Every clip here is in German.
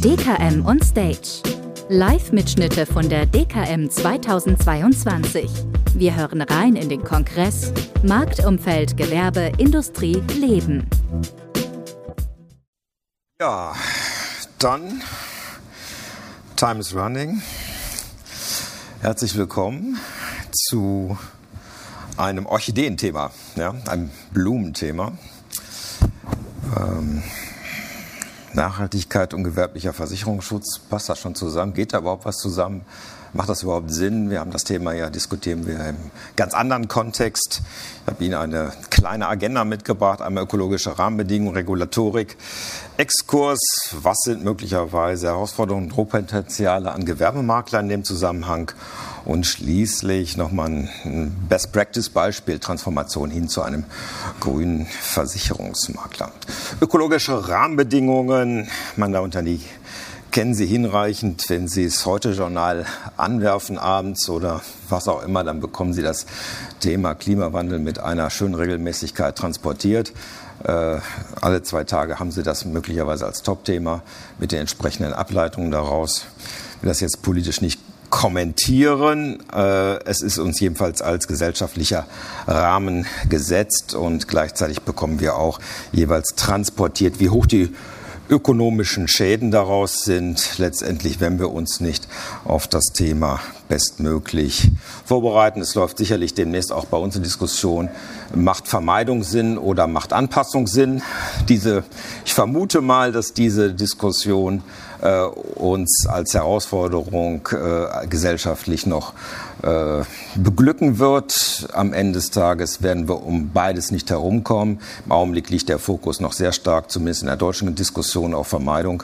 DKM on Stage. Live-Mitschnitte von der DKM 2022. Wir hören rein in den Kongress Marktumfeld, Gewerbe, Industrie, Leben. Ja, dann Time is running. Herzlich willkommen zu einem Orchideenthema, ja, einem Blumenthema. Ähm, Nachhaltigkeit und gewerblicher Versicherungsschutz, passt das schon zusammen? Geht da überhaupt was zusammen? Macht das überhaupt Sinn? Wir haben das Thema ja, diskutieren wir im ganz anderen Kontext. Ich habe Ihnen eine kleine Agenda mitgebracht, einmal ökologische Rahmenbedingungen, Regulatorik, Exkurs, was sind möglicherweise Herausforderungen, Drohpotenziale an Gewerbemakler in dem Zusammenhang und schließlich nochmal ein Best-Practice-Beispiel, Transformation hin zu einem grünen Versicherungsmakler. Ökologische Rahmenbedingungen, man da unter die kennen Sie hinreichend. Wenn Sie das Heute-Journal anwerfen abends oder was auch immer, dann bekommen Sie das Thema Klimawandel mit einer schönen Regelmäßigkeit transportiert. Äh, alle zwei Tage haben Sie das möglicherweise als Top-Thema mit den entsprechenden Ableitungen daraus. Ich will das jetzt politisch nicht kommentieren. Äh, es ist uns jedenfalls als gesellschaftlicher Rahmen gesetzt und gleichzeitig bekommen wir auch jeweils transportiert, wie hoch die ökonomischen Schäden daraus sind, letztendlich, wenn wir uns nicht auf das Thema bestmöglich vorbereiten. Es läuft sicherlich demnächst auch bei uns in Diskussion, macht Vermeidung Sinn oder macht Anpassung Sinn? Diese, ich vermute mal, dass diese Diskussion äh, uns als Herausforderung äh, gesellschaftlich noch äh, beglücken wird. Am Ende des Tages werden wir um beides nicht herumkommen. Im Augenblick liegt der Fokus noch sehr stark, zumindest in der deutschen Diskussion, auf Vermeidung.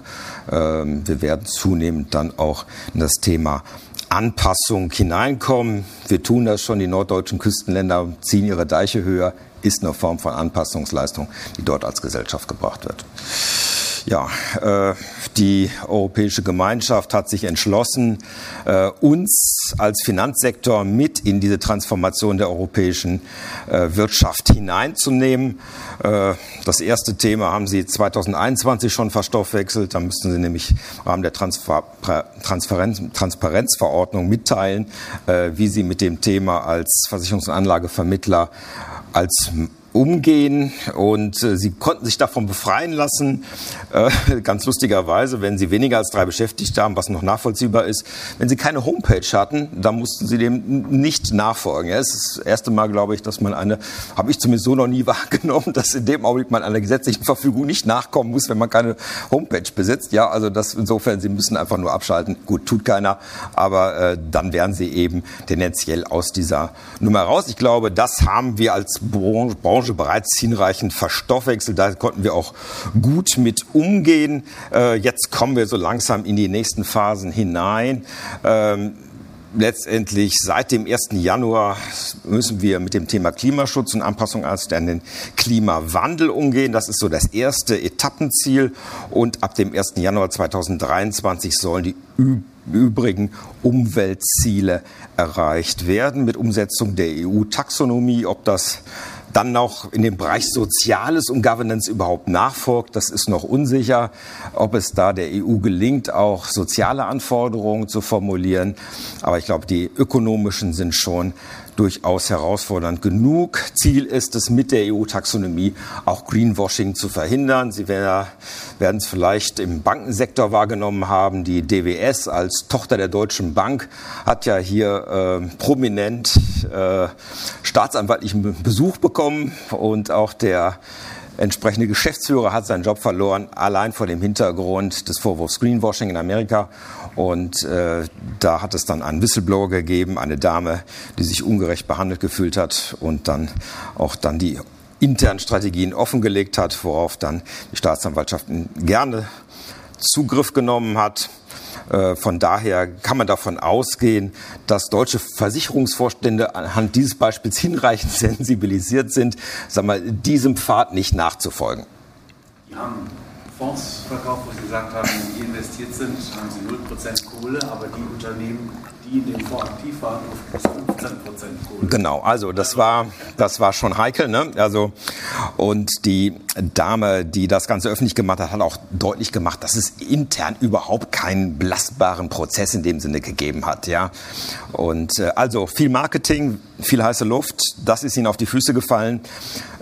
Ähm, wir werden zunehmend dann auch in das Thema Anpassung hineinkommen. Wir tun das schon. Die norddeutschen Küstenländer ziehen ihre Deiche höher. Ist eine Form von Anpassungsleistung, die dort als Gesellschaft gebracht wird. Ja, äh, die Europäische Gemeinschaft hat sich entschlossen, äh, uns als Finanzsektor mit in diese Transformation der europäischen äh, Wirtschaft hineinzunehmen. Äh, das erste Thema haben Sie 2021 schon verstoffwechselt. Da müssten Sie nämlich im Rahmen der Transparenzverordnung mitteilen, wie Sie mit dem Thema als Versicherungs- und Anlagevermittler als umgehen und äh, sie konnten sich davon befreien lassen. Äh, ganz lustigerweise, wenn sie weniger als drei Beschäftigte haben, was noch nachvollziehbar ist. Wenn sie keine Homepage hatten, dann mussten sie dem nicht nachfolgen. Ja, es ist das erste Mal, glaube ich, dass man eine, habe ich zumindest so noch nie wahrgenommen, dass in dem Augenblick man einer gesetzlichen Verfügung nicht nachkommen muss, wenn man keine Homepage besitzt. Ja, also das insofern, sie müssen einfach nur abschalten. Gut, tut keiner, aber äh, dann wären sie eben tendenziell aus dieser Nummer raus. Ich glaube, das haben wir als Branche Branche bereits hinreichend verstoffwechselt. Da konnten wir auch gut mit umgehen. Äh, jetzt kommen wir so langsam in die nächsten Phasen hinein. Ähm, letztendlich seit dem 1. Januar müssen wir mit dem Thema Klimaschutz und Anpassung an den Klimawandel umgehen. Das ist so das erste Etappenziel. Und ab dem 1. Januar 2023 sollen die übrigen Umweltziele erreicht werden mit Umsetzung der EU-Taxonomie. Ob das dann noch in dem Bereich Soziales und Governance überhaupt nachfolgt. Das ist noch unsicher, ob es da der EU gelingt, auch soziale Anforderungen zu formulieren. Aber ich glaube, die ökonomischen sind schon durchaus herausfordernd genug. Ziel ist es, mit der EU-Taxonomie auch Greenwashing zu verhindern. Sie werden es vielleicht im Bankensektor wahrgenommen haben. Die DWS als Tochter der Deutschen Bank hat ja hier äh, prominent äh, staatsanwaltlichen Besuch bekommen und auch der entsprechende Geschäftsführer hat seinen Job verloren, allein vor dem Hintergrund des Vorwurfs Greenwashing in Amerika. Und äh, da hat es dann einen Whistleblower gegeben, eine Dame, die sich ungerecht behandelt gefühlt hat und dann auch dann die internen Strategien offengelegt hat, worauf dann die Staatsanwaltschaft gerne Zugriff genommen hat. Äh, von daher kann man davon ausgehen, dass deutsche Versicherungsvorstände anhand dieses Beispiels hinreichend sensibilisiert sind, sag mal, diesem Pfad nicht nachzufolgen. Die haben Fonds verkauft, wo Sie gesagt haben, die investiert sind, haben Sie 0% Kohle, aber die Unternehmen, die in dem Fonds aktiv waren, bis 15% Kohle. Genau, also das war, das war schon heikel. Ne? Also, und die Dame, die das Ganze öffentlich gemacht hat, hat auch deutlich gemacht, dass es intern überhaupt keinen belastbaren Prozess in dem Sinne gegeben hat. Ja? Und äh, also viel Marketing, viel heiße Luft, das ist ihnen auf die Füße gefallen.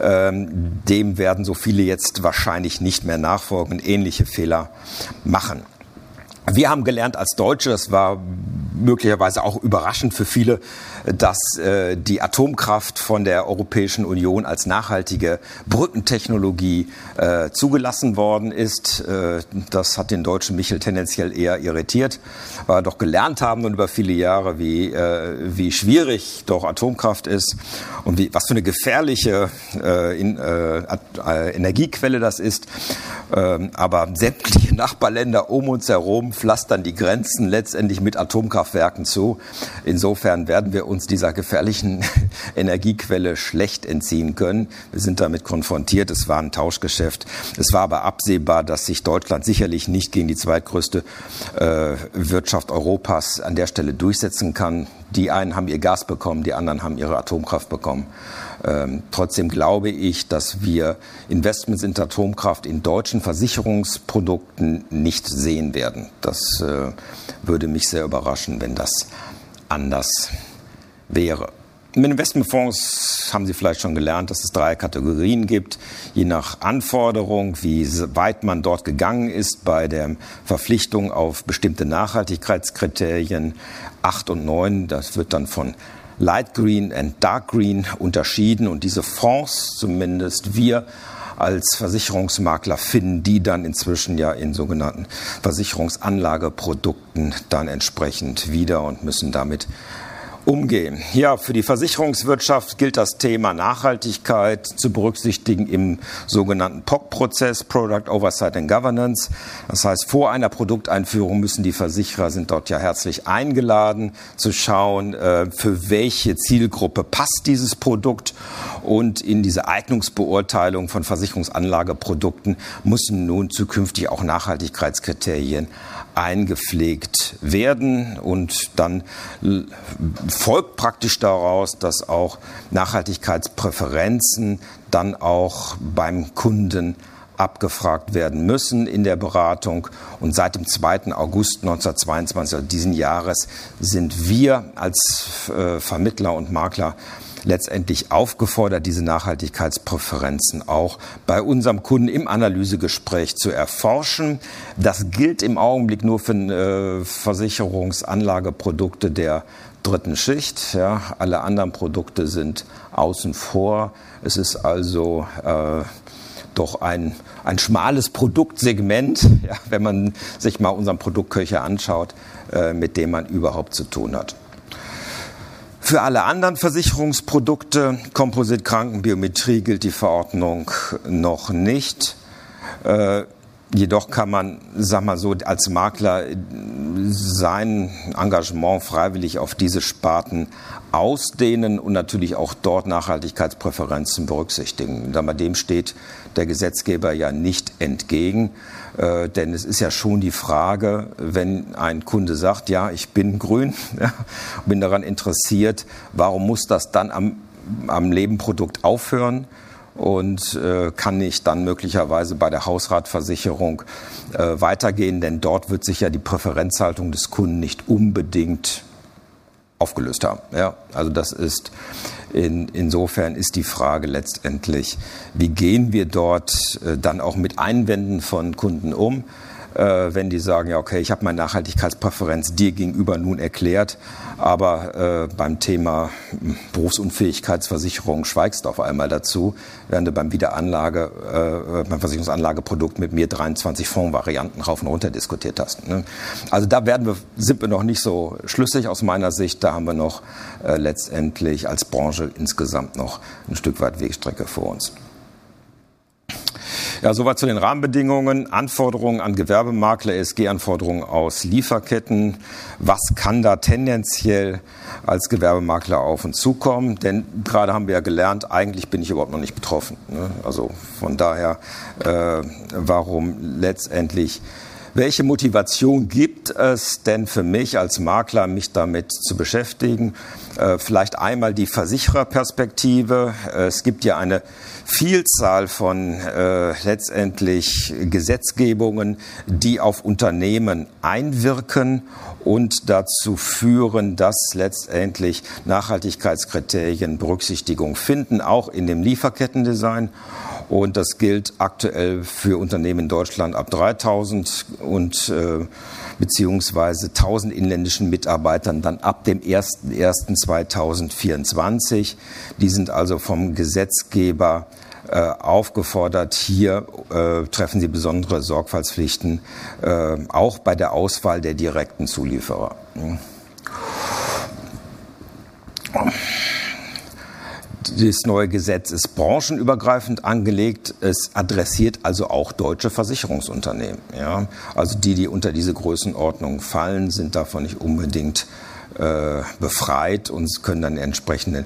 Ähm, dem werden so viele jetzt wahrscheinlich nicht mehr nachfolgen und ähnliche Fehler machen. Wir haben gelernt als Deutsche, das war möglicherweise auch überraschend für viele, dass äh, die Atomkraft von der Europäischen Union als nachhaltige Brückentechnologie äh, zugelassen worden ist. Äh, das hat den deutschen Michel tendenziell eher irritiert, weil wir doch gelernt haben und über viele Jahre, wie, wie schwierig doch Atomkraft ist und wie, was für eine gefährliche äh, äh, Energiequelle das ist. Ähm, aber sämtliche Nachbarländer um uns herum pflastern die Grenzen letztendlich mit Atomkraftwerken zu. Insofern werden wir uns dieser gefährlichen Energiequelle schlecht entziehen können. Wir sind damit konfrontiert. Es war ein Tauschgeschäft. Es war aber absehbar, dass sich Deutschland sicherlich nicht gegen die zweitgrößte äh, Wirtschaft Europas an der Stelle durchsetzen kann. Die einen haben ihr Gas bekommen, die anderen haben ihre Atomkraft bekommen. Ähm, trotzdem glaube ich, dass wir Investments in Atomkraft in deutschen Versicherungsprodukten nicht sehen werden. Das äh, würde mich sehr überraschen, wenn das anders wäre. Im Investmentfonds haben Sie vielleicht schon gelernt, dass es drei Kategorien gibt, je nach Anforderung, wie weit man dort gegangen ist bei der Verpflichtung auf bestimmte Nachhaltigkeitskriterien. Acht und neun, das wird dann von Light Green und Dark Green unterschieden und diese Fonds, zumindest wir als Versicherungsmakler finden die dann inzwischen ja in sogenannten Versicherungsanlageprodukten dann entsprechend wieder und müssen damit umgehen. Ja, für die Versicherungswirtschaft gilt das Thema Nachhaltigkeit zu berücksichtigen im sogenannten POC-Prozess, Product Oversight and Governance. Das heißt, vor einer Produkteinführung müssen die Versicherer, sind dort ja herzlich eingeladen, zu schauen, äh, für welche Zielgruppe passt dieses Produkt. Und in diese Eignungsbeurteilung von Versicherungsanlageprodukten müssen nun zukünftig auch Nachhaltigkeitskriterien eingepflegt werden und dann folgt praktisch daraus, dass auch Nachhaltigkeitspräferenzen dann auch beim Kunden abgefragt werden müssen in der Beratung. Und seit dem 2. August 1922, also diesen Jahres, sind wir als äh, Vermittler und Makler letztendlich aufgefordert, diese Nachhaltigkeitspräferenzen auch bei unserem Kunden im Analysegespräch zu erforschen. Das gilt im Augenblick nur für äh, Versicherungsanlageprodukte der dritten Schicht. Ja. Alle anderen Produkte sind außen vor. Es ist also äh, doch ein, ein schmales Produktsegment, ja, wenn man sich mal unseren Produktköcher anschaut, äh, mit dem man überhaupt zu tun hat. Für alle anderen Versicherungsprodukte, Komposit, Krankenbiometrie, gilt die Verordnung noch nicht. Äh, jedoch kann man, sag mal so, als Makler sein Engagement freiwillig auf diese Sparten ausdehnen und natürlich auch dort Nachhaltigkeitspräferenzen berücksichtigen. Dem steht der Gesetzgeber ja nicht entgegen. Äh, denn es ist ja schon die Frage, wenn ein Kunde sagt, ja, ich bin grün, bin daran interessiert, warum muss das dann am, am Lebenprodukt aufhören? Und äh, kann ich dann möglicherweise bei der Hausratversicherung äh, weitergehen, denn dort wird sich ja die Präferenzhaltung des Kunden nicht unbedingt aufgelöst haben. Ja, also das ist in, insofern ist die Frage letztendlich, wie gehen wir dort äh, dann auch mit Einwänden von Kunden um? Äh, wenn die sagen, ja, okay, ich habe meine Nachhaltigkeitspräferenz dir gegenüber nun erklärt, aber äh, beim Thema hm, Berufsunfähigkeitsversicherung schweigst du auf einmal dazu, während du beim Wiederanlage, äh, beim Versicherungsanlageprodukt mit mir 23 Fondsvarianten rauf und runter diskutiert hast. Ne? Also da werden wir, sind wir noch nicht so schlüssig aus meiner Sicht. Da haben wir noch äh, letztendlich als Branche insgesamt noch ein Stück weit Wegstrecke vor uns. Ja, soweit zu den Rahmenbedingungen. Anforderungen an Gewerbemakler, ESG-Anforderungen aus Lieferketten. Was kann da tendenziell als Gewerbemakler auf uns zukommen? Denn gerade haben wir ja gelernt, eigentlich bin ich überhaupt noch nicht betroffen. Ne? Also von daher, äh, warum letztendlich welche Motivation gibt es denn für mich als Makler, mich damit zu beschäftigen? Äh, vielleicht einmal die Versichererperspektive. Äh, es gibt ja eine Vielzahl von äh, letztendlich Gesetzgebungen, die auf Unternehmen einwirken und dazu führen, dass letztendlich Nachhaltigkeitskriterien Berücksichtigung finden, auch in dem Lieferkettendesign. Und das gilt aktuell für Unternehmen in Deutschland ab 3000 und äh, beziehungsweise 1000 inländischen Mitarbeitern dann ab dem 01.01.2024. Die sind also vom Gesetzgeber äh, aufgefordert, hier äh, treffen sie besondere Sorgfaltspflichten, äh, auch bei der Auswahl der direkten Zulieferer. Das neue Gesetz ist branchenübergreifend angelegt. Es adressiert also auch deutsche Versicherungsunternehmen. Ja? Also die, die unter diese Größenordnung fallen, sind davon nicht unbedingt äh, befreit und können dann entsprechende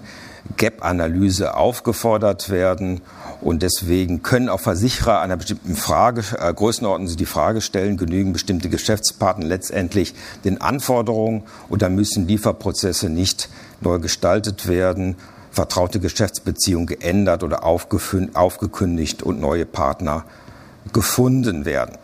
Gap-Analyse aufgefordert werden. Und deswegen können auch Versicherer einer bestimmten Frage, äh, Größenordnung die Frage stellen, genügen bestimmte Geschäftspartner letztendlich den Anforderungen oder müssen Lieferprozesse nicht neu gestaltet werden, vertraute Geschäftsbeziehungen geändert oder aufgekündigt und neue Partner gefunden werden.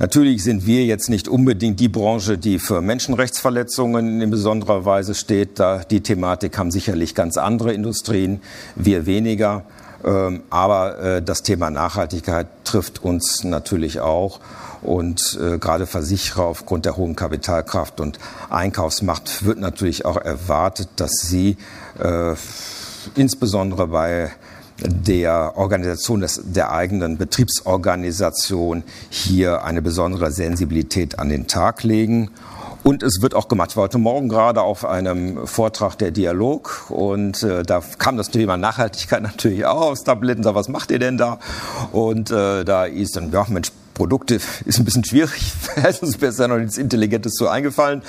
Natürlich sind wir jetzt nicht unbedingt die Branche, die für Menschenrechtsverletzungen in besonderer Weise steht. Da die Thematik haben sicherlich ganz andere Industrien, wir weniger. Ähm, aber äh, das Thema Nachhaltigkeit trifft uns natürlich auch. Und äh, gerade Versicherer aufgrund der hohen Kapitalkraft und Einkaufsmacht wird natürlich auch erwartet, dass sie äh, insbesondere bei der Organisation des, der eigenen Betriebsorganisation hier eine besondere Sensibilität an den Tag legen. Und es wird auch gemacht. Ich war heute Morgen gerade auf einem Vortrag der Dialog und äh, da kam das Thema Nachhaltigkeit natürlich auch aufs Tablett und sag, was macht ihr denn da? Und äh, da ist dann, ja Mensch, Produkte ist ein bisschen schwierig. Es ist bisher noch nichts Intelligentes zu eingefallen.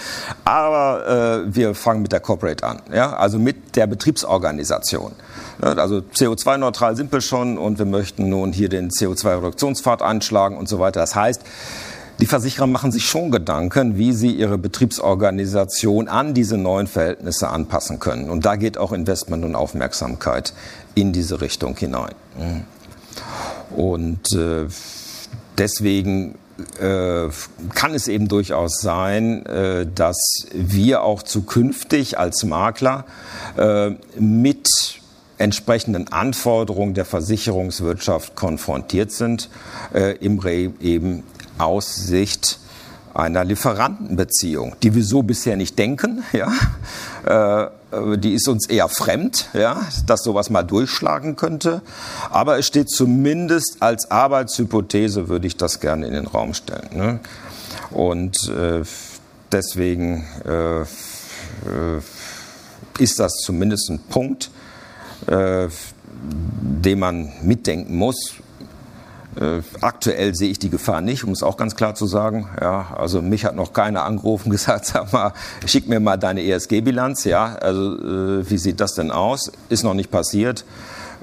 Aber äh, wir fangen mit der Corporate an. Ja? Also mit der Betriebsorganisation. Also CO2-neutral sind wir schon und wir möchten nun hier den CO2-Reduktionspfad einschlagen und so weiter. Das heißt, die Versicherer machen sich schon Gedanken, wie sie ihre Betriebsorganisation an diese neuen Verhältnisse anpassen können. Und da geht auch Investment und Aufmerksamkeit in diese Richtung hinein. Und äh, deswegen äh, kann es eben durchaus sein, äh, dass wir auch zukünftig als Makler mit entsprechenden Anforderungen der Versicherungswirtschaft konfrontiert sind, äh, im Re eben aus Sicht einer Lieferantenbeziehung, die wir so bisher nicht denken, ja, äh, die ist uns eher fremd, ja, dass sowas mal durchschlagen könnte. Aber es steht zumindest als Arbeitshypothese, würde ich das gerne in den Raum stellen. Ne? Und äh, deswegen äh, äh ist das zumindest ein Punkt, äh, den man mitdenken muss. Äh, aktuell sehe ich die Gefahr nicht, um es auch ganz klar zu sagen. Ja, also mich hat noch keiner angerufen gesagt, sag mal, schick mir mal deine ESG-Bilanz. Ja, also äh, wie sieht das denn aus? Ist noch nicht passiert.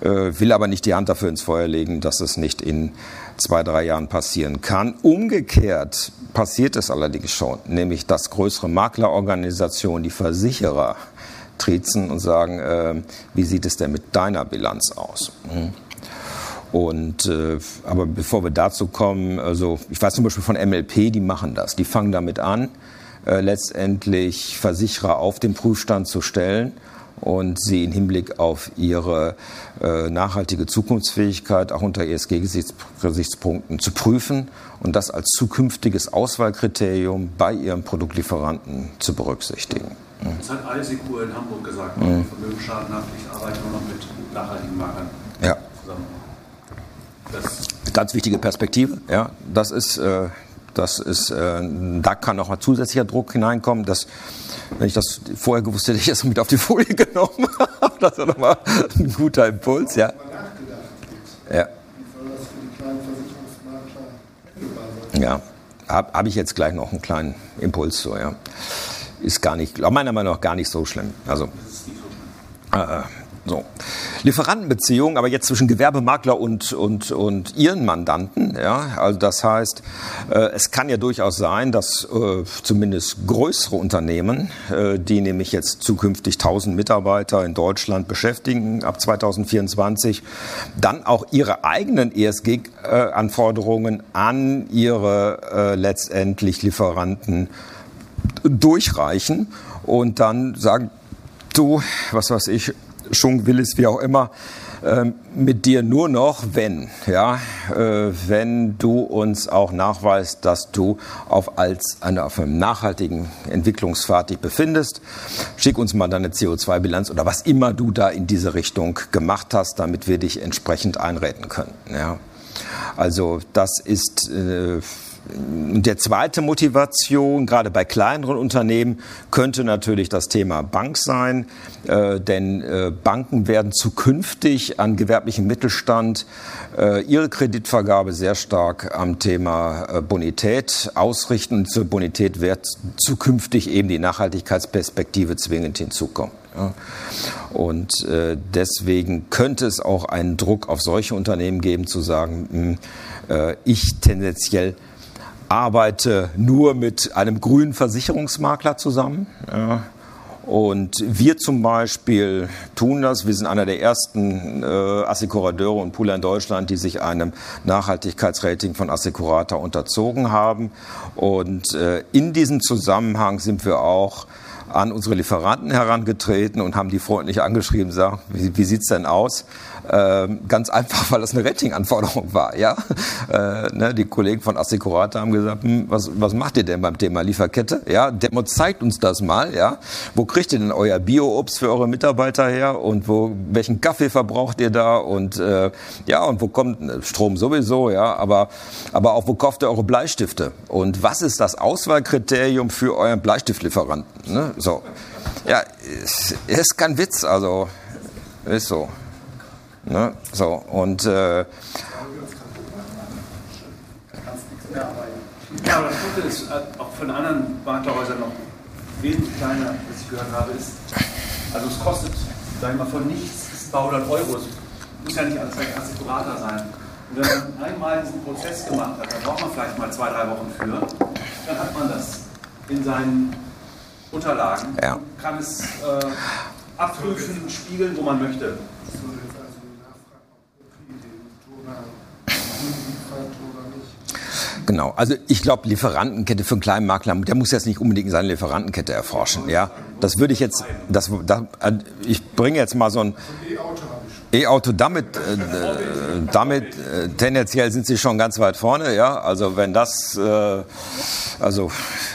Äh, will aber nicht die Hand dafür ins Feuer legen, dass es nicht in zwei, drei Jahren passieren kann. Umgekehrt passiert es allerdings schon, nämlich dass größere Maklerorganisationen, die Versicherer, triezen und sagen, äh, wie sieht es denn mit deiner Bilanz aus? Mhm. Und äh, aber bevor wir dazu kommen, also ich weiß zum Beispiel von MLP, die machen das, die fangen damit an, äh, letztendlich Versicherer auf den Prüfstand zu stellen und sie im Hinblick auf ihre äh, nachhaltige Zukunftsfähigkeit auch unter ESG-Gesichtspunkten zu prüfen und das als zukünftiges Auswahlkriterium bei ihren Produktlieferanten zu berücksichtigen. Das hat Alsekur in Hamburg gesagt, mhm. Vermögensschadenhaftpflicht arbeiten nur noch mit nachhaltigen Maklern ja. zusammen. Ganz wichtige Perspektive, ja. Das ist, äh, das ist, äh, da kann noch mal zusätzlicher Druck hineinkommen. Das Wenn ich das vorher gewusst hätte, hätte ich das mit auf die Folie genommen. das war nochmal ein guter Impuls, ja. Ja. Ja, habe hab ich jetzt gleich noch einen kleinen Impuls so, ja. Ist gar nicht, meiner Meinung nach gar nicht so schlimm. Also, äh, so. Lieferantenbeziehungen, aber jetzt zwischen Gewerbemakler und, und, und ihren Mandanten. Ja? Also das heißt, äh, es kann ja durchaus sein, dass äh, zumindest größere Unternehmen, äh, die nämlich jetzt zukünftig 1000 Mitarbeiter in Deutschland beschäftigen ab 2024, dann auch ihre eigenen ESG-Anforderungen an ihre äh, letztendlich Lieferanten durchreichen und dann sagen, du, was weiß ich, Schunk, Willis, wie auch immer, ähm, mit dir nur noch, wenn, ja, äh, wenn du uns auch nachweist, dass du auf, als eine, auf einem nachhaltigen Entwicklungspfad dich befindest. Schick uns mal deine CO2-Bilanz oder was immer du da in diese Richtung gemacht hast, damit wir dich entsprechend einräten können. Ja. Also das ist äh, der zweite Motivation, gerade bei kleineren Unternehmen, könnte natürlich das Thema Bank sein, äh, denn äh, Banken werden zukünftig an gewerblichen Mittelstand äh, ihre Kreditvergabe sehr stark am Thema äh, Bonität ausrichten. Zur Bonität wird zukünftig eben die Nachhaltigkeitsperspektive zwingend hinzukommen. Ja. Und äh, deswegen könnte es auch einen Druck auf solche Unternehmen geben, zu sagen, mh, äh, ich tendenziell arbeite nur mit einem grünen Versicherungsmakler zusammen. Ja. Und wir zum Beispiel tun das. Wir sind einer der ersten äh, Assekurateure und Pooler in Deutschland, die sich einem Nachhaltigkeitsrating von Assekurata unterzogen haben. Und äh, in diesem Zusammenhang sind wir auch an unsere Lieferanten herangetreten und haben die freundlich angeschrieben, sagen, wie, wie sieht's denn aus? Ähm, ganz einfach, weil das eine Ratinganforderung war. Ja? Äh, ne, die Kollegen von Assecurata haben gesagt, hm, was, was macht ihr denn beim Thema Lieferkette? Ja, Demo zeigt uns das mal. Ja? Wo kriegt ihr denn euer Bio-Obst für eure Mitarbeiter her? Und wo, welchen Kaffee verbraucht ihr da? Und äh, ja, und wo kommt Strom sowieso, ja, aber, aber auch wo kauft ihr eure Bleistifte? Und was ist das Auswahlkriterium für euren Bleistiftlieferanten? Ne? So. Ja, ist, ist kein Witz, also ist so. Ne? So, und äh, ja, aber das Gute ist, äh, auch von anderen Maklerhäusern noch wesentlich kleiner, was ich gehört habe, ist, also es kostet, sag ich mal, von nichts bis ein paar hundert Euro. Es muss ja nicht alles gleich Assekurator sein. Und wenn man einmal diesen Prozess gemacht hat, dann braucht man vielleicht mal zwei, drei Wochen für, dann hat man das in seinen Unterlagen ja. und kann es äh, abprüfen, spiegeln, wo man möchte. Genau, also ich glaube, Lieferantenkette für einen kleinen Makler, der muss jetzt nicht unbedingt seine Lieferantenkette erforschen. Ja, das würde ich jetzt, das, das, ich bringe jetzt mal so ein E-Auto damit, äh, damit äh, tendenziell sind sie schon ganz weit vorne. Ja, also wenn das, äh, also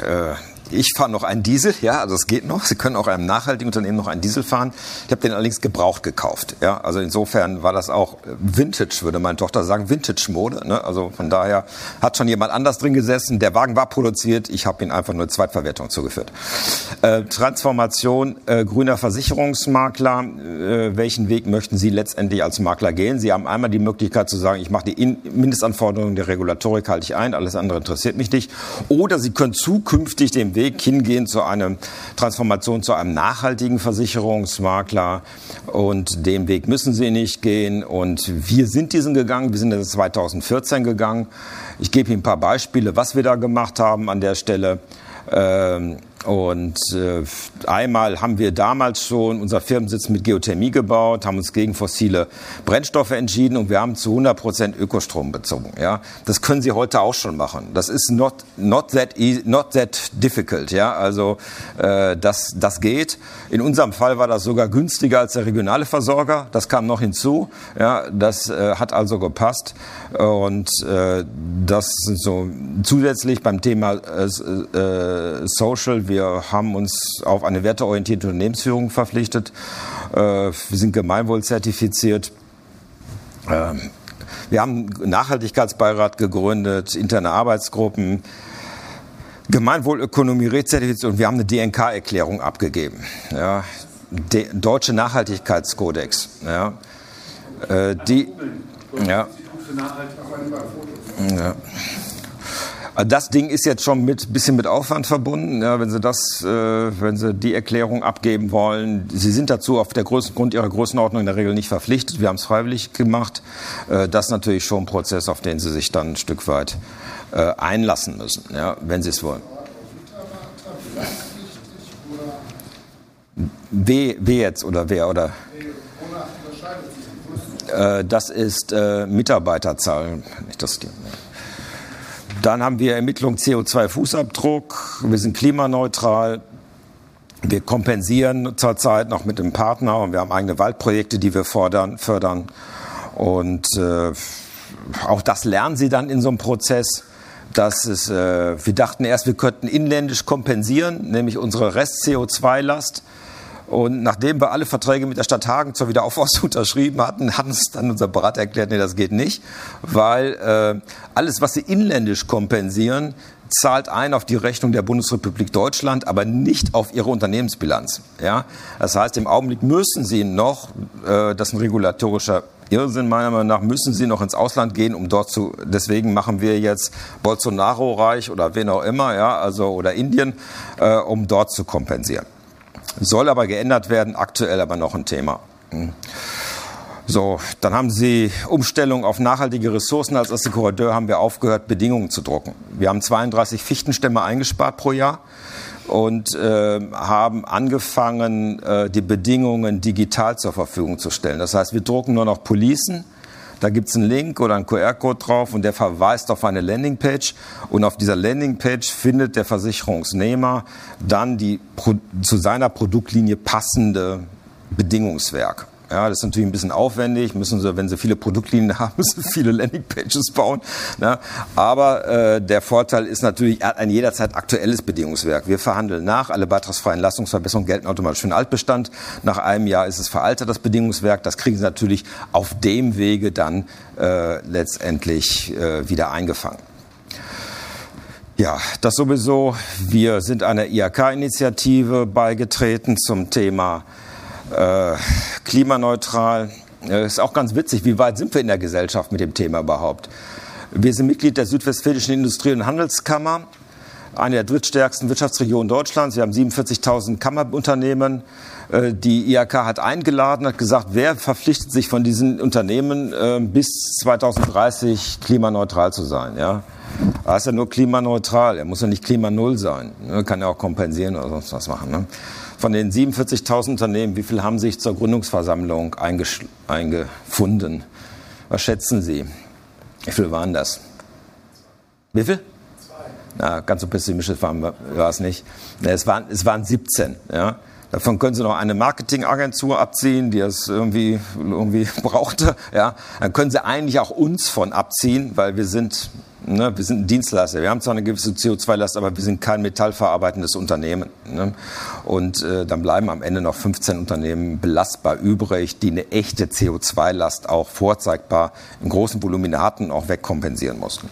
äh, ich fahre noch einen Diesel, ja, also es geht noch. Sie können auch einem nachhaltigen Unternehmen noch einen Diesel fahren. Ich habe den allerdings gebraucht gekauft. Ja, also insofern war das auch Vintage, würde meine Tochter sagen, Vintage-Mode. Ne? Also von daher hat schon jemand anders drin gesessen. Der Wagen war produziert. Ich habe ihn einfach nur Zweitverwertung zugeführt. Äh, Transformation äh, grüner Versicherungsmakler. Äh, welchen Weg möchten Sie letztendlich als Makler gehen? Sie haben einmal die Möglichkeit zu sagen, ich mache die In Mindestanforderungen der Regulatorik halte ich ein, alles andere interessiert mich nicht. Oder Sie können zukünftig den Weg Weg hingehen zu einer Transformation zu einem nachhaltigen Versicherungsmakler. Und den Weg müssen Sie nicht gehen. Und wir sind diesen gegangen. Wir sind das 2014 gegangen. Ich gebe Ihnen ein paar Beispiele, was wir da gemacht haben an der Stelle. Ähm, und äh, einmal haben wir damals schon unser Firmensitz mit Geothermie gebaut, haben uns gegen fossile Brennstoffe entschieden und wir haben zu 100 Prozent Ökostrom bezogen. Ja, das können Sie heute auch schon machen. Das ist not not that easy, not that difficult. Ja, also äh, das das geht. In unserem Fall war das sogar günstiger als der regionale Versorger. Das kam noch hinzu. Ja, das äh, hat also gepasst und äh, das sind so zusätzlich beim Thema äh, äh, Social wir haben uns auf eine werteorientierte Unternehmensführung verpflichtet. Äh, wir sind gemeinwohlzertifiziert. Ähm, wir haben einen Nachhaltigkeitsbeirat gegründet, interne Arbeitsgruppen. Gemeinwohlökonomie Rezertifizierung. Wir haben eine DNK-Erklärung abgegeben. Ja. De Deutsche Nachhaltigkeitskodex. Ja. Äh, die, ja. ja. Das Ding ist jetzt schon mit bisschen mit Aufwand verbunden, ja, wenn Sie das, äh, wenn Sie die Erklärung abgeben wollen. Sie sind dazu auf der Größen, Grund Ihrer Größenordnung in der Regel nicht verpflichtet. Wir haben es freiwillig gemacht. Äh, das ist natürlich schon ein Prozess, auf den Sie sich dann ein Stück weit äh, einlassen müssen, ja, wenn Sie es wollen. W, w jetzt oder wer oder? Äh, das ist äh, Mitarbeiterzahl. Nicht das, dann haben wir Ermittlung CO2-Fußabdruck. Wir sind klimaneutral. Wir kompensieren zurzeit noch mit dem Partner und wir haben eigene Waldprojekte, die wir fordern, fördern. Und äh, auch das lernen Sie dann in so einem Prozess. Dass es, äh, wir dachten erst, wir könnten inländisch kompensieren, nämlich unsere Rest-CO2-Last. Und nachdem wir alle Verträge mit der Stadt Hagen zur Wiederaufforstung unterschrieben hatten, hat uns dann unser Berater erklärt, nee, das geht nicht, weil äh, alles, was sie inländisch kompensieren, zahlt ein auf die Rechnung der Bundesrepublik Deutschland, aber nicht auf ihre Unternehmensbilanz. Ja? Das heißt, im Augenblick müssen sie noch, äh, das ist ein regulatorischer Irrsinn meiner Meinung nach, müssen sie noch ins Ausland gehen, um dort zu, deswegen machen wir jetzt Bolsonaro-Reich oder wen auch immer, ja, also, oder Indien, äh, um dort zu kompensieren. Soll aber geändert werden, aktuell aber noch ein Thema. Hm. So, dann haben Sie Umstellung auf nachhaltige Ressourcen. Als erste Korridor haben wir aufgehört, Bedingungen zu drucken. Wir haben 32 Fichtenstämme eingespart pro Jahr und äh, haben angefangen, äh, die Bedingungen digital zur Verfügung zu stellen. Das heißt, wir drucken nur noch Policen da gibt es einen Link oder einen QR-Code drauf und der verweist auf eine Landingpage. Und auf dieser Landingpage findet der Versicherungsnehmer dann die zu seiner Produktlinie passende Bedingungswerk. Ja, das ist natürlich ein bisschen aufwendig, müssen sie, wenn sie viele Produktlinien haben, müssen viele Landingpages bauen. Ne? Aber äh, der Vorteil ist natürlich, er hat ein jederzeit aktuelles Bedingungswerk. Wir verhandeln nach, alle beitragsfreien Leistungsverbesserungen gelten automatisch für den Altbestand. Nach einem Jahr ist es veraltet, das Bedingungswerk. Das kriegen sie natürlich auf dem Wege dann äh, letztendlich äh, wieder eingefangen. Ja, das sowieso. Wir sind einer IHK-Initiative beigetreten zum Thema äh, klimaneutral. Ist auch ganz witzig, wie weit sind wir in der Gesellschaft mit dem Thema überhaupt? Wir sind Mitglied der Südwestfälischen Industrie- und Handelskammer, eine der drittstärksten Wirtschaftsregionen Deutschlands. Wir haben 47.000 Kammerunternehmen. Äh, die IHK hat eingeladen, hat gesagt, wer verpflichtet sich von diesen Unternehmen äh, bis 2030 klimaneutral zu sein. Ja? Er ist ja nur klimaneutral, er muss ja nicht klimanull sein. Er kann ja auch kompensieren oder sonst was machen. Ne? Von den 47.000 Unternehmen, wie viele haben sich zur Gründungsversammlung eingefunden? Was schätzen Sie? Wie viele waren das? Wie viel? Zwei. Na, ganz so pessimistisch war, war es nicht. Es waren, es waren 17. Ja? Davon können Sie noch eine Marketingagentur abziehen, die es irgendwie, irgendwie brauchte. Ja? Dann können Sie eigentlich auch uns von abziehen, weil wir sind Ne, wir sind ein Dienstleister. Wir haben zwar eine gewisse CO2-Last, aber wir sind kein metallverarbeitendes Unternehmen. Ne? Und äh, dann bleiben am Ende noch 15 Unternehmen belastbar übrig, die eine echte CO2-Last auch vorzeigbar in großen Volumina hatten und auch wegkompensieren mussten.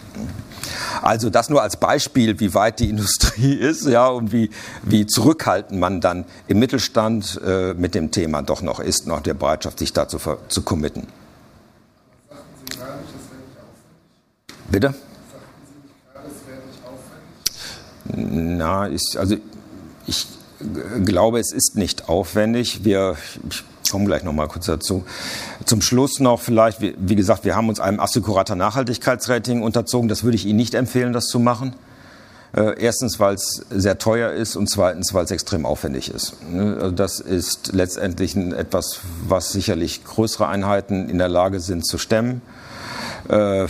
Also das nur als Beispiel, wie weit die Industrie ist, ja, und wie, wie zurückhaltend man dann im Mittelstand äh, mit dem Thema doch noch ist, noch der Bereitschaft, sich dazu zu committen. Bitte? Na, ich, also ich glaube, es ist nicht aufwendig. Wir, ich komme gleich noch mal kurz dazu. Zum Schluss noch vielleicht, wie, wie gesagt, wir haben uns einem Assekurator Nachhaltigkeitsrating unterzogen. Das würde ich Ihnen nicht empfehlen, das zu machen. Äh, erstens, weil es sehr teuer ist und zweitens, weil es extrem aufwendig ist. Ne? Also das ist letztendlich etwas, was sicherlich größere Einheiten in der Lage sind zu stemmen. Äh,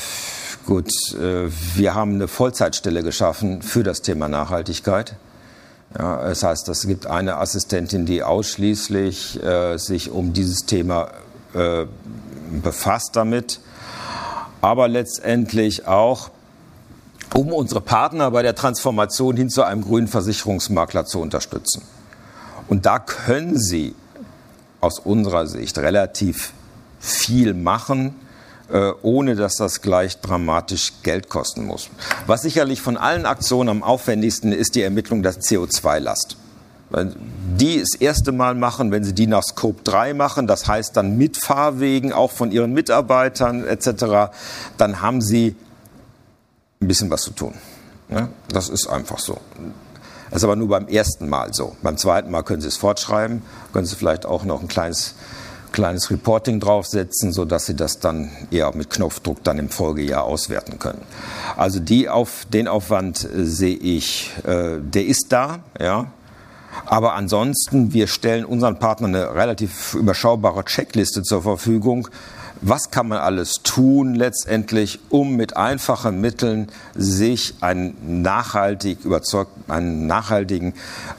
Gut, äh, wir haben eine Vollzeitstelle geschaffen für das Thema Nachhaltigkeit. Ja, das heißt, es gibt eine Assistentin, die ausschließlich äh, sich um dieses Thema äh, befasst damit, aber letztendlich auch, um unsere Partner bei der Transformation hin zu einem grünen Versicherungsmakler zu unterstützen. Und da können sie aus unserer Sicht relativ viel machen ohne dass das gleich dramatisch Geld kosten muss. Was sicherlich von allen Aktionen am aufwendigsten ist die Ermittlung der CO2-Last. Wenn die das erste Mal machen, wenn sie die nach Scope 3 machen, das heißt dann mit Fahrwegen, auch von ihren Mitarbeitern etc., dann haben sie ein bisschen was zu tun. Das ist einfach so. Das ist aber nur beim ersten Mal so. Beim zweiten Mal können Sie es fortschreiben, können Sie vielleicht auch noch ein kleines, kleines Reporting draufsetzen, sodass Sie das dann eher mit Knopfdruck dann im Folgejahr auswerten können. Also die auf, den Aufwand äh, sehe ich, äh, der ist da, ja. Aber ansonsten, wir stellen unseren Partnern eine relativ überschaubare Checkliste zur Verfügung. Was kann man alles tun letztendlich, um mit einfachen Mitteln sich einen nachhaltig überzeugt, einen nachhaltigen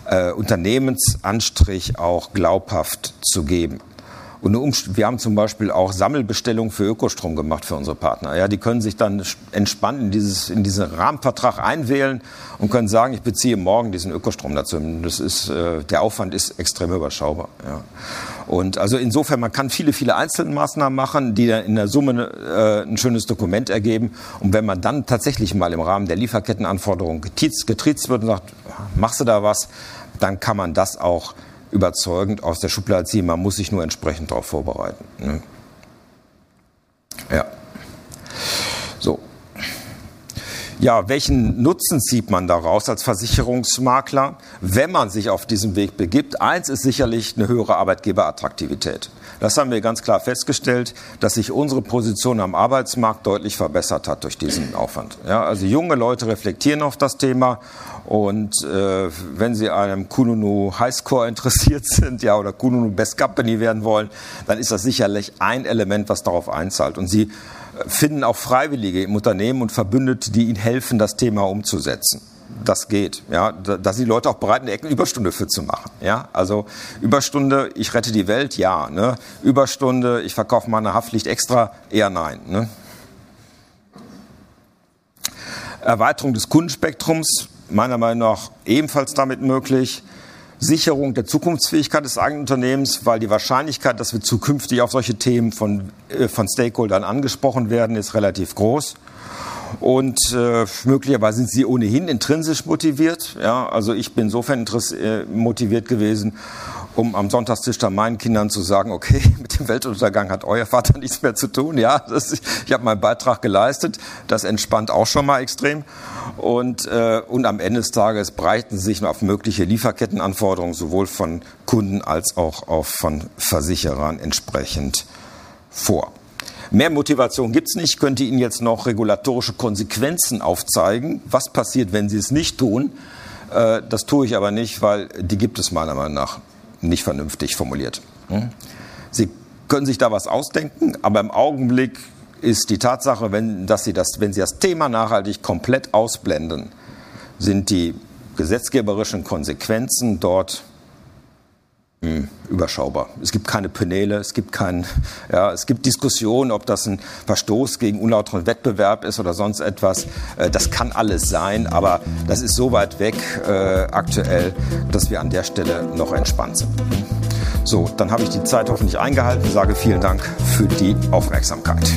äh, Unternehmensanstrich auch glaubhaft zu geben? Und wir haben zum Beispiel auch Sammelbestellungen für Ökostrom gemacht für unsere Partner. Ja, die können sich dann entspannt in, dieses, in diesen Rahmenvertrag einwählen und können sagen, ich beziehe morgen diesen Ökostrom dazu. Das ist, äh, der Aufwand ist extrem überschaubar. Ja. Und also insofern, man kann viele, viele Einzelmaßnahmen machen, die dann in der Summe äh, ein schönes Dokument ergeben. Und wenn man dann tatsächlich mal im Rahmen der Lieferkettenanforderungen getriezt wird und sagt, machst du da was, dann kann man das auch überzeugend aus der Schublade ziehen. Man muss sich nur entsprechend darauf vorbereiten. Ne? Ja. So. Ja, welchen Nutzen zieht man daraus als Versicherungsmakler, wenn man sich auf diesem Weg begibt? Eins ist sicherlich eine höhere Arbeitgeberattraktivität. Das haben wir ganz klar festgestellt, dass sich unsere Position am Arbeitsmarkt deutlich verbessert hat durch diesen Aufwand. Ja, also junge Leute reflektieren auf das Thema und äh, wenn Sie einem Kununu Highscore interessiert sind, ja, oder Kununu Best Company werden wollen, dann ist das sicherlich ein Element, was darauf einzahlt. Und Sie finden auch Freiwillige im Unternehmen und Verbündete, die Ihnen helfen, das Thema umzusetzen. Das geht, ja. Da, sind die Leute auch bereit, eine Überstunde für zu machen, ja. Also Überstunde, ich rette die Welt, ja. Ne? Überstunde, ich verkaufe meine Haftpflicht extra, eher nein. Ne? Erweiterung des Kundenspektrums, meiner Meinung nach ebenfalls damit möglich. Sicherung der Zukunftsfähigkeit des eigenen Unternehmens, weil die Wahrscheinlichkeit, dass wir zukünftig auf solche Themen von, äh, von Stakeholdern angesprochen werden, ist relativ groß. Und äh, möglicherweise sind sie ohnehin intrinsisch motiviert. Ja, also ich bin insofern äh, motiviert gewesen, um am Sonntagstisch dann meinen Kindern zu sagen, okay, mit dem Weltuntergang hat euer Vater nichts mehr zu tun. Ja, das, ich habe meinen Beitrag geleistet. Das entspannt auch schon mal extrem. Und, äh, und am Ende des Tages breiten sich auf mögliche Lieferkettenanforderungen sowohl von Kunden als auch, auch von Versicherern entsprechend vor. Mehr Motivation gibt es nicht. Ich könnte Ihnen jetzt noch regulatorische Konsequenzen aufzeigen. Was passiert, wenn Sie es nicht tun? Äh, das tue ich aber nicht, weil die gibt es meiner Meinung nach nicht vernünftig formuliert. Hm? Sie können sich da was ausdenken, aber im Augenblick ist die Tatsache, wenn, dass Sie das, wenn Sie das Thema nachhaltig komplett ausblenden, sind die gesetzgeberischen Konsequenzen dort überschaubar. Es gibt keine Penäle, es gibt keinen, ja, es gibt Diskussionen, ob das ein Verstoß gegen unlauteren Wettbewerb ist oder sonst etwas. Äh, das kann alles sein, aber das ist so weit weg äh, aktuell, dass wir an der Stelle noch entspannt sind. So, dann habe ich die Zeit hoffentlich eingehalten, sage vielen Dank für die Aufmerksamkeit.